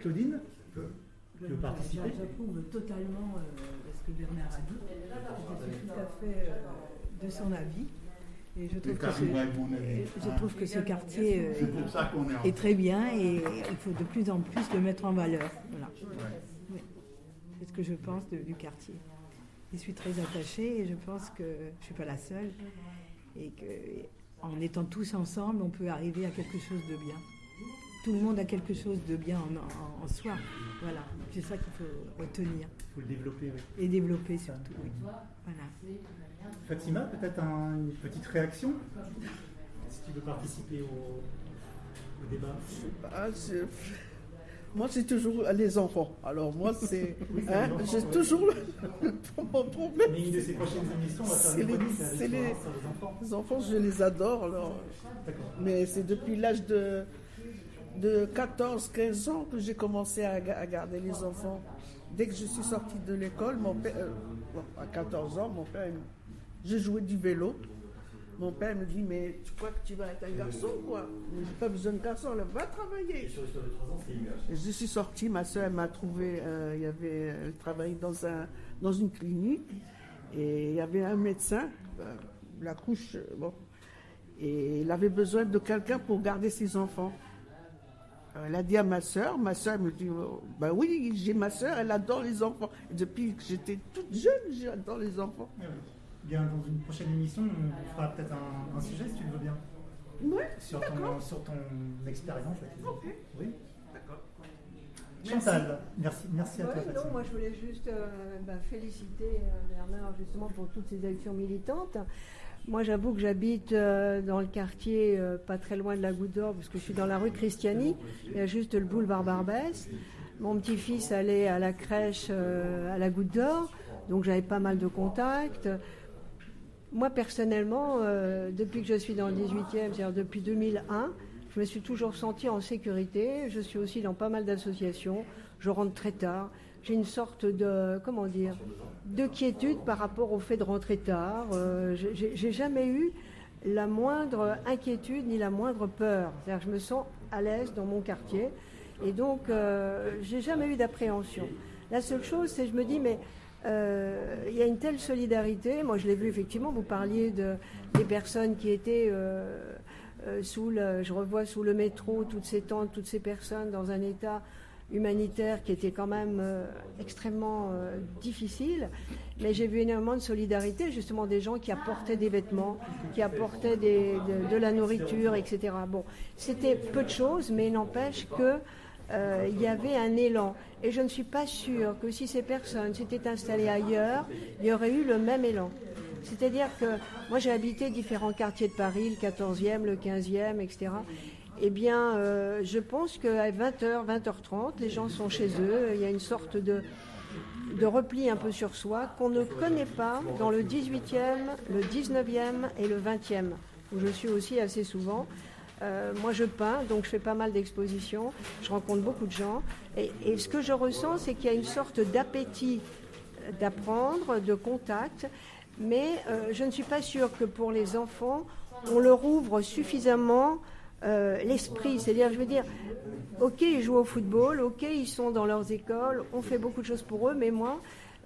Claudine Tu veux participer J'approuve totalement euh, ce que Bernard a dit. Je suis tout à fait euh, de son avis. Et je trouve, que ce, je trouve que ce quartier euh, est très bien et il faut de plus en plus le mettre en valeur. Voilà. C'est ce que je pense de- du quartier. Je suis très attachée et je pense que je ne suis pas la seule et que en étant tous ensemble, on peut arriver à quelque chose de bien. Tout le monde a quelque chose de bien en, en- en soi. Voilà, c'est ça qu'il faut retenir Il faut le développer, oui. et développer surtout. oui. Voilà. Fatima, peut-être un- une petite réaction Si tu veux participer au, au débat? Ah, Moi, c'est toujours les enfants. Alors, moi, c'est. Oui, hein, J'ai ouais. toujours le, mon problème. Mais une de ces prochaines émissions, on va faire les- sur- les- enfants. Les enfants, je les adore. Alors. Mais c'est depuis l'âge de, de 14-15 ans que j'ai commencé à, ga- à garder les enfants. Dès que je suis sortie de l'école, mon père, euh, bon, à 14 ans, mon père, je jouais du vélo. Mon père me dit, mais tu crois que tu vas être un garçon quoi? J'ai pas besoin de garçon, là, va travailler. Et je suis sortie, ma soeur m'a trouvé, euh, il y avait, elle travaillait dans, un, dans une clinique et il y avait un médecin, euh, la couche, euh, bon, et il avait besoin de quelqu'un pour garder ses enfants. Euh, Elle a dit à ma soeur, ma soeur me dit, oh, ben oui, j'ai ma soeur, elle adore les enfants. Et depuis que j'étais toute jeune, j'adore les enfants. Oui. Bien, dans une prochaine émission, on fera peut-être un, un sujet, si tu le veux bien, Ouais, sur ton, sur ton expérience. Ok. Oui. Chantal, merci, merci à toi. Fatima. non, moi je voulais juste euh, bah, féliciter euh, Bernard justement pour toutes ses actions militantes. Moi j'avoue que j'habite euh, dans le quartier euh, pas très loin de la Goutte d'Or parce que je suis dans la rue Christiani, il y a juste le boulevard Barbès. Mon petit-fils allait à la crèche euh, à la Goutte d'Or, donc j'avais pas mal de contacts. Moi personnellement, depuis que je suis dans le 18e, c'est-à-dire depuis 2001, je me suis toujours sentie en sécurité. Je suis aussi dans pas mal d'associations. Je rentre très tard. J'ai une sorte de, comment dire, de quiétude par rapport au fait de rentrer tard. Euh, j'ai jamais eu la moindre inquiétude ni la moindre peur. C'est-à-dire je me sens à l'aise dans mon quartier. Et donc, euh, j'ai jamais eu d'appréhension. La seule chose, c'est je me dis, mais euh, il y a une telle solidarité. Moi, je l'ai vu effectivement. Vous parliez de, des personnes qui étaient euh, euh, sous le, je revois sous le métro toutes ces tentes, toutes ces personnes dans un état humanitaire qui était quand même euh, extrêmement euh, difficile. Mais j'ai vu énormément de solidarité, justement des gens qui apportaient des vêtements, qui apportaient de, la nourriture, etc. Bon, c'était peu de choses, mais n'empêche que euh, y avait un élan. Et je ne suis pas sûre que si ces personnes s'étaient installées ailleurs, il y aurait eu le même élan. C'est-à-dire que moi j'ai habité différents quartiers de Paris, le 14e, le 15e, etc. Eh bien, euh, je pense qu'à 20h, 20h30, les gens sont chez eux. Il y a une sorte de, repli un peu sur soi qu'on ne connaît pas dans le 18e, le 19e et le 20e, où je suis aussi assez souvent. Euh, moi, je peins, donc je fais pas mal d'expositions. Je rencontre beaucoup de gens. Et, ce que je ressens, c'est qu'il y a une sorte d'appétit d'apprendre, de contact. Mais euh, je ne suis pas sûre que pour les enfants, on leur ouvre suffisamment euh, l'esprit. C'est-à-dire, je veux dire, ok, ils jouent au football, ok, ils sont dans leurs écoles, on fait beaucoup de choses pour eux, mais moi,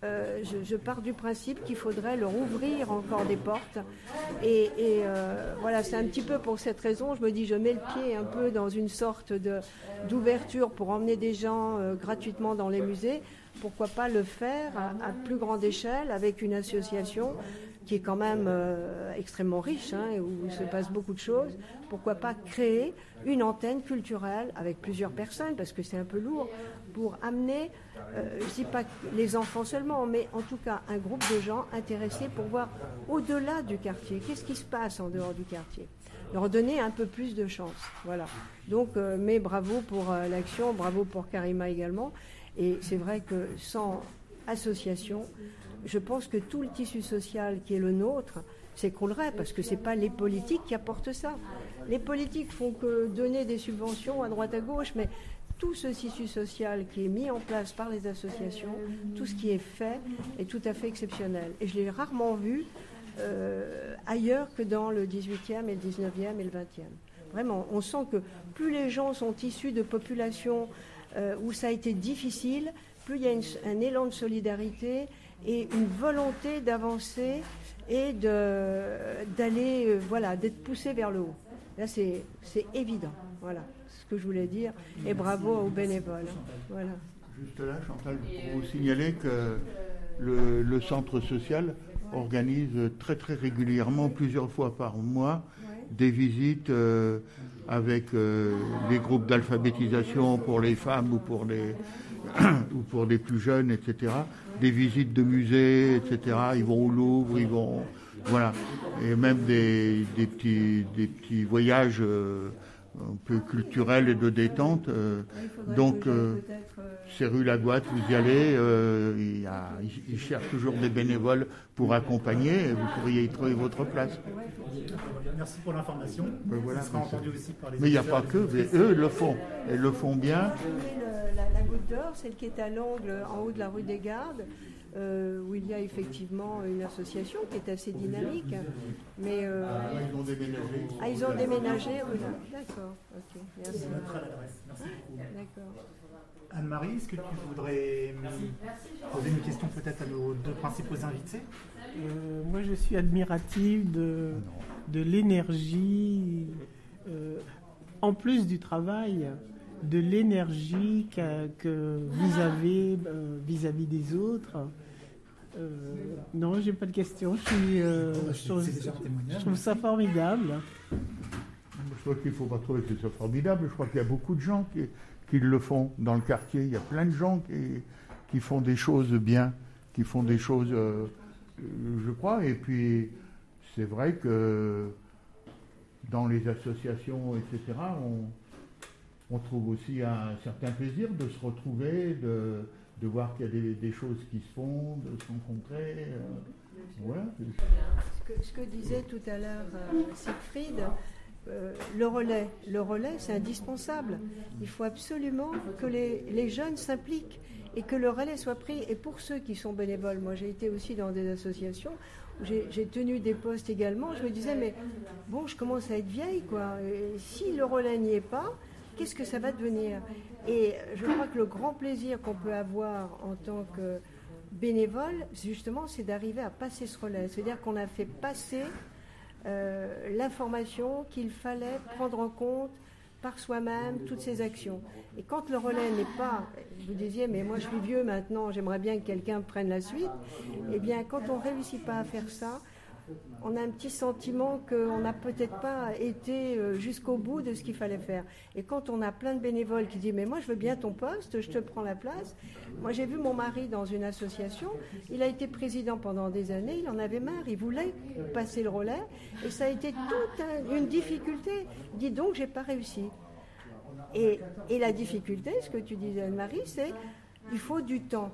euh, je, pars du principe qu'il faudrait leur ouvrir encore des portes. Et, euh, voilà, c'est un petit peu pour cette raison, je me dis, je mets le pied un peu dans une sorte d'ouverture pour emmener des gens gratuitement dans les musées. Pourquoi pas le faire à plus grande échelle avec une association qui est quand même euh, extrêmement riche, hein, et où il se passe beaucoup de choses. Pourquoi pas créer une antenne culturelle avec plusieurs personnes, parce que c'est un peu lourd, pour amener, euh, je dis pas les enfants seulement, mais en tout cas un groupe de gens intéressés pour voir au-delà du quartier, qu'est-ce qui se passe en dehors du quartier? Leur donner un peu plus de chance. Voilà. Donc, euh, mais bravo pour l'action, bravo pour Karima également. Et c'est vrai que sans association, je pense que tout le tissu social qui est le nôtre s'écroulerait parce que c'est pas les politiques qui apportent ça. Les politiques font que donner des subventions à droite à gauche, mais tout ce tissu social qui est mis en place par les associations, tout ce qui est fait est tout à fait exceptionnel. Et je l'ai rarement vu euh, ailleurs que dans le 18e et le 19e et le 20e. Vraiment, on sent que plus les gens sont issus de populations euh, où ça a été difficile, plus il y a un élan de solidarité et une volonté d'avancer et d'aller, euh, voilà, d'être poussé vers le haut. Là, c'est évident. Voilà ce que je voulais dire. Et bravo aux bénévoles. Voilà. Juste là, Chantal, pour vous signaler que le, centre social organise très très régulièrement, plusieurs fois par mois, des visites euh, avec euh, des groupes d'alphabétisation pour les femmes ou pour les, ou pour les plus jeunes, etc. Des visites de musées, etc. Ils vont au Louvre, ils vont. Voilà. Et même des, petits, des petits voyages. Euh, un peu culturel et de détente. Euh, donc, euh, c'est rue Lagoite, vous y allez, euh, il, il, cherche toujours des bénévoles pour accompagner et vous pourriez y trouver votre place. Merci pour l'information. Ben voilà, mais il n'y a pas que, mais eux le font, et le font bien. La, la goutte d'or, celle qui est à l'angle en haut de la rue des Gardes. Euh, où il y a effectivement une association qui est assez dynamique. Mais, euh, ah, ils ont déménagé. Ah, ils ont déménagé, oui. D'accord, ok, merci. D'accord. Anne-Marie, est-ce que tu voudrais poser une question peut-être à nos deux principaux invités? Euh, Moi, je suis admirative de, de l'énergie, en plus du travail, de l'énergie que, que, vous avez vis-à-vis -vis des autres. Euh, non, j'ai pas de questions. Je, euh, trouve, ça formidable. Je crois qu'il ne faut pas trouver que c'est formidable. Je crois qu'il y a beaucoup de gens qui, le font dans le quartier. Il y a plein de gens qui, font des choses bien, qui font des choses, euh, je crois. Et puis, c'est vrai que dans les associations, etc., on, on trouve aussi un certain plaisir de se retrouver, de, de voir qu'il y a des, choses qui se font, de se rencontrer. Euh, ce, que, disait tout à l'heure euh, Siegfried, euh, le relais, le relais, c'est indispensable. Il faut absolument que les, les jeunes s'impliquent et que le relais soit pris. Et pour ceux qui sont bénévoles, moi j'ai été aussi dans des associations j'ai tenu des postes également. Je me disais, mais bon, je commence à être vieille, quoi. Si le relais n'y est pas, qu'est-ce que ça va devenir Et je crois que le grand plaisir qu'on peut avoir en tant que bénévole, justement, c'est d'arriver à passer ce relais. C'est-à-dire qu'on a fait passer euh, l'information qu'il fallait prendre en compte par soi-même toutes ces actions. Et quand le relais n'est pas, vous disiez, mais moi je suis vieux maintenant, j'aimerais bien que quelqu'un prenne la suite, eh bien quand on ne réussit pas à faire ça, on a un petit sentiment qu'on n'a peut-être pas été euh, jusqu'au bout de ce qu'il fallait faire. Et quand on a plein de bénévoles qui disent Mais moi, je veux bien ton poste, je te prends la place. Moi, j'ai vu mon mari dans une association. Il a été président pendant des années. Il en avait marre. Il voulait passer le relais. Et ça a été toute une difficulté. Dit donc, j'ai pas réussi. Et, et la difficulté, ce que tu disais, Anne-Marie, c'est il faut du temps.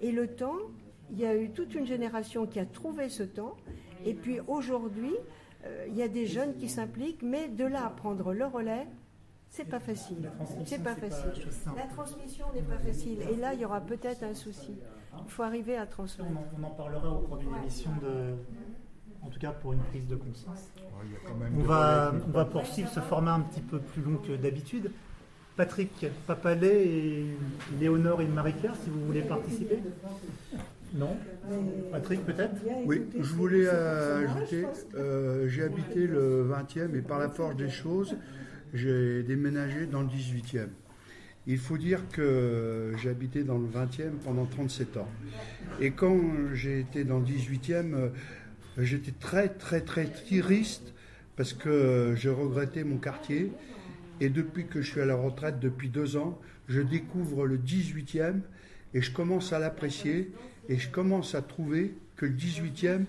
Et le temps, il y a eu toute une génération qui a trouvé ce temps. Et puis aujourd'hui, euh, il y a des jeunes qui s'impliquent, mais de là à prendre le relais, c'est pas facile. C'est pas facile. la transmission n'est pas facile. Et là, il y aura peut-être un souci. Il faut arriver à transmettre. On en, parlera au cours d'une émission de, en tout cas pour une prise de conscience. on, va, on va poursuivre ce format un petit peu plus long que d'habitude. Patrick Papalet et Léonore et Marie-Claire, si vous voulez participer. Non Patrick, peut-être Oui, je voulais ajouter, euh, j'ai habité le 20e et par la force des choses, j'ai déménagé dans le 18e. Il faut dire que j'ai habité dans le 20e pendant 37 ans. Et quand j'ai été dans le 18e, euh, j'étais très, très, très triste parce que je regrettais mon quartier. Et depuis que je suis à la retraite, depuis deux ans, je découvre le 18e et je commence à l'apprécier et je commence à trouver que le 18e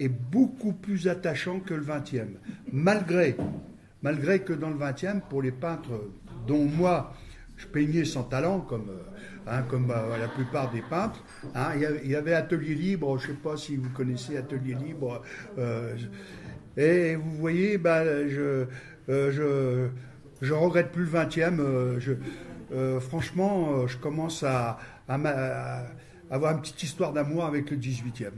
est beaucoup plus attachant que le 20e. Malgré, malgré que dans le 20e, pour les peintres dont moi, je peignais sans talent, comme, euh, hein, comme euh, la plupart des peintres, hein, il y avait Atelier Libre, je ne sais pas si vous connaissez Atelier Libre, euh, et vous voyez, bah, je, je, je regrette plus le 20e. Je, franchement, je commence à, à avoir une petite histoire d'amour avec le 18e.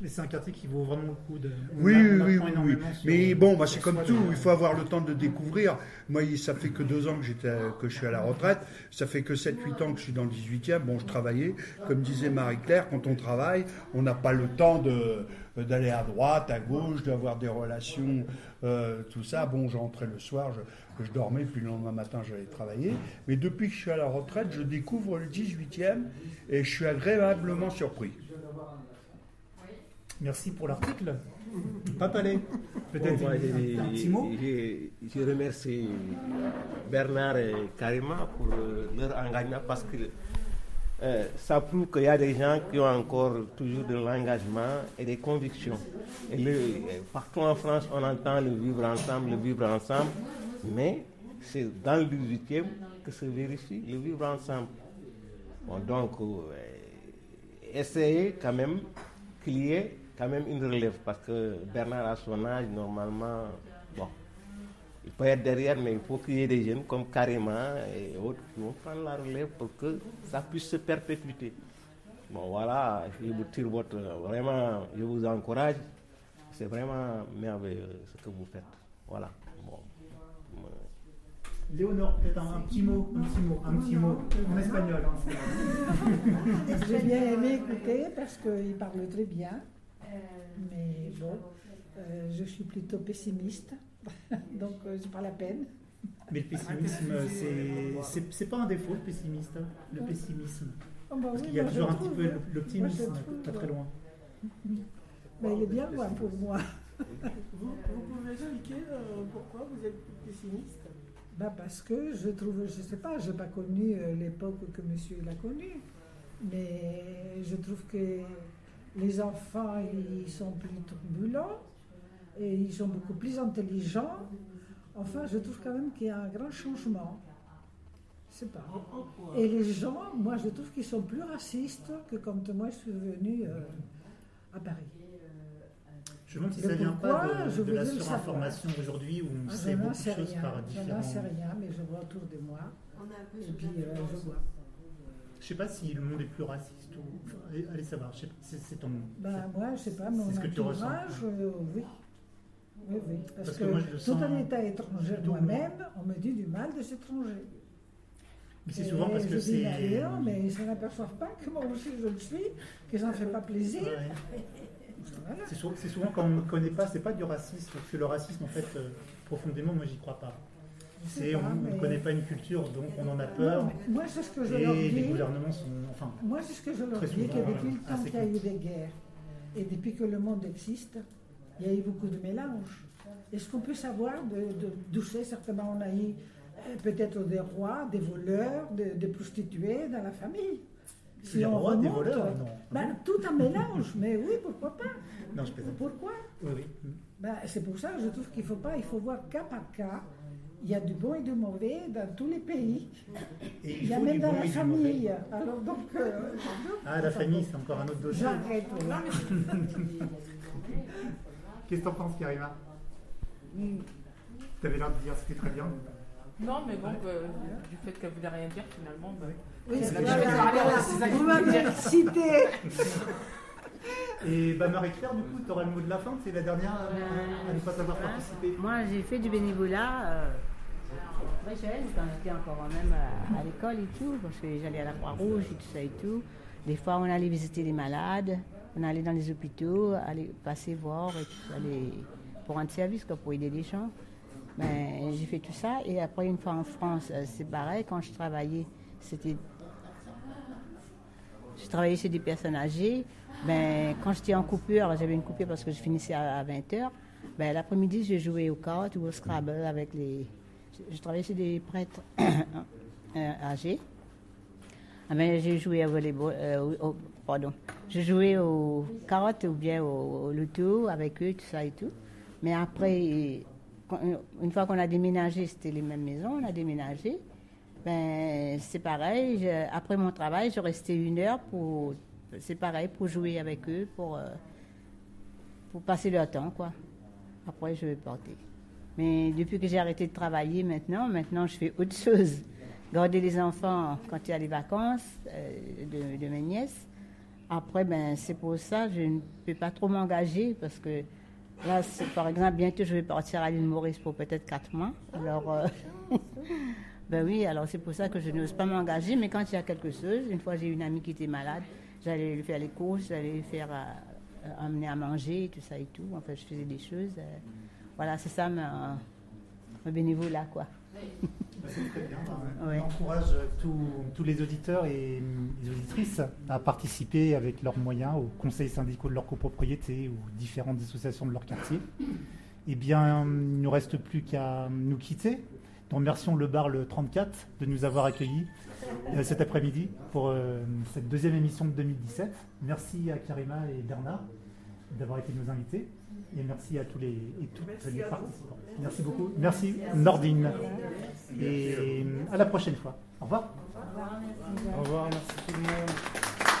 Mais c'est un quartier qui vaut vraiment le coup de. Oui, a- oui, oui, oui. sur- Mais bon, bah, c'est comme tout, il faut avoir le temps de découvrir. Moi, ça fait que deux ans que, j'étais, que je suis à la retraite, ça fait que 7-8 ans que je suis dans le 18e. Bon, je travaillais, comme disait Marie-Claire, quand on travaille, on n'a pas le temps de, d'aller à droite, à gauche, d'avoir des relations, euh, tout ça. Bon, je rentrais le soir, je, je dormais, puis le lendemain matin, j'allais travailler. Mais depuis que je suis à la retraite, je découvre le 18e et je suis agréablement surpris. Merci pour l'article. Papalais, peut-être Bon, un, petit mot je- je remercie Bernard et Karima pour euh, leur engagement parce que euh, ça prouve qu'il y a des gens qui ont encore toujours de l'engagement et des convictions. Et le- partout en France, on entend le vivre ensemble, le vivre ensemble, mais c'est dans le 18e que se vérifie le vivre ensemble. Bon, donc, euh, essayez quand même qu'il y ait quand même une relève parce que Bernard à son âge, normalement, bon, il peut être derrière, mais il faut qu'il y ait des jeunes comme Karima et autres qui vont prendre la relève pour que ça puisse se perpétuer. Bon, voilà, je vous tire votre. Vraiment, je vous encourage. C'est vraiment merveilleux ce que vous faites. Voilà. Bon. Léonore, peut-être un, un petit mot, un petit mot, un petit mot en espagnol. hein, J'ai bien aimé écouter parce qu'il parle très bien. Mais bon, euh, je suis plutôt pessimiste. Donc, euh, c'est pas la peine. Mais le pessimisme, c'est- c'est pas un défaut, le pessimiste. hein, Le pessimisme. Oh, bah Parce qu'il y a je toujours un petit peu hein. L'optimisme, je pas très ouais. loin. Mais il est bien loin pour moi. Vous, vous pouvez expliquer euh, pourquoi vous êtes pessimiste? Bah parce que je trouve, je sais pas, j'ai pas connu euh, l'époque que monsieur l'a connu, mais je trouve que les enfants ils sont plus turbulents et ils sont beaucoup plus intelligents. Enfin, je trouve quand même qu'il y a un grand changement. Je sais pas. Et les gens, moi, je trouve qu'ils sont plus racistes que quand moi je suis venue euh, à Paris. Je me demande si ça vient pas de, je de voudrais la surinformation aujourd'hui où on Ah, sait beaucoup de sais choses rien, par je n'en différents. sais rien, mais je vois autour de moi. Et puis euh, je vois. Je sais pas si le monde est plus raciste ou. enfin, allez- savoir, c'est ton. Ben, moi, je sais pas, mon C'est ce que tu ressens. euh, oui. Oui, oui. Parce, Parce que, que moi, je le tout sens en état étranger doublement. moi-même, on me dit du mal de cet étranger. Mais c'est souvent parce que c'est. mais non, mais ils ne s'aperçoivent pas que moi aussi je le suis, que ça ne fait pas plaisir. Ouais. Voilà. C'est sou- c'est souvent quand on ne connaît pas, c'est pas du racisme, parce que le racisme, en fait, euh, profondément, moi, j'y crois pas. C'est on ne mais- connaît pas une culture, donc on en a peur. Non, moi, c'est ce que je leur Et les dis. gouvernements sont. Enfin, Moi, c'est ce que je leur dis, que souvent, depuis le temps assez qu'il y a eu des guerres et depuis que le monde existe, il y a eu beaucoup de mélanges. Est-ce qu'on peut savoir d'où c'est? Certainement, on a eu euh, peut-être des rois, des voleurs, des, des prostituées dans la famille. Des rois, des remonte, voleurs, non. ben, Tout un mélange, mais oui, pourquoi pas? Non, je plaisante. Pourquoi? Oui, oui. ben, C'est pour ça que je trouve qu'il faut pas, il faut voir cas par cas. Il y a du bon et du mauvais dans tous les pays. Et Il il y a même dans bon la famille. Alors donc. euh, Ah, la famille, c'est encore un autre dossier. J'arrête. Qu'est-ce que t'en penses, Karima? T'avais l'air de dire c'était très bien. Non, mais bon, euh, du fait qu'elle voulait rien dire, finalement, bah, Oui, c'est ça Vous m'avez cité. Et bah, Marie-Claire, du coup, tu auras le mot de la fin, c'est la dernière à, à ne pas savoir participer. Moi, j'ai fait du bénévolat euh, jeune, quand j'étais encore même à, à l'école et tout, parce que j'allais à la Croix-Rouge et tout ça et tout. Des fois, on allait visiter les malades, on allait dans les hôpitaux, aller passer voir et tout, aller pour rendre service, quoi, pour aider les gens. Ben, j'ai fait tout ça et après, une fois en France, euh, c'est pareil, quand je travaillais, c'était je travaillais chez des personnes âgées. Ben, quand j'étais en coupure, j'avais une coupure parce que je finissais à, 20h. Ben, L'après-midi, je jouais aux cartes ou au Scrabble avec les. Je, je travaillais chez des prêtres euh, âgés. Ah ben, j'ai joué au volleyball, euh, au- pardon. Je jouais aux cartes ou bien au, au loto avec eux, tout ça et tout. Mais après, quand- une fois qu'on a déménagé, c'était les mêmes maisons, on a déménagé. Ben, c'est pareil. après mon travail, je restais une heure pour. C'est pareil, pour jouer avec eux, pour, euh, pour passer leur temps, quoi. Après, je vais porter. Mais depuis que j'ai arrêté de travailler maintenant, maintenant, je fais autre chose. Garder les enfants quand il y a les vacances euh, de, mes nièces. Après, ben, c'est pour ça que je ne peux pas trop m'engager parce que là, par exemple, bientôt je vais partir à l'île Maurice pour peut-être quatre mois. Alors, euh, ben oui, alors c'est pour ça que je n'ose pas m'engager. Mais quand il y a quelque chose, une fois j'ai une amie qui était malade, j'allais lui faire les courses, j'allais lui faire euh, euh, amener à manger, tout ça et tout. En fait, je faisais des choses. euh, voilà, c'est ça ma, ma bénévolat, quoi. C'est très bien. Ouais. Tous- les auditeurs et les auditrices à participer avec leurs moyens aux conseils syndicaux de leur copropriété ou différentes associations de leur quartier. Eh bien, il ne nous reste plus qu'à nous quitter. Nous remercions le bar le 34 de nous avoir accueillis euh, cet après-midi pour euh, cette deuxième émission de 2017. Merci à Karima et Bernard d'avoir été nos invités. Et merci à tous les, et toutes les participants. Merci beaucoup. Merci Nordine. Et à la prochaine fois. Au revoir. Au revoir, merci tout le monde.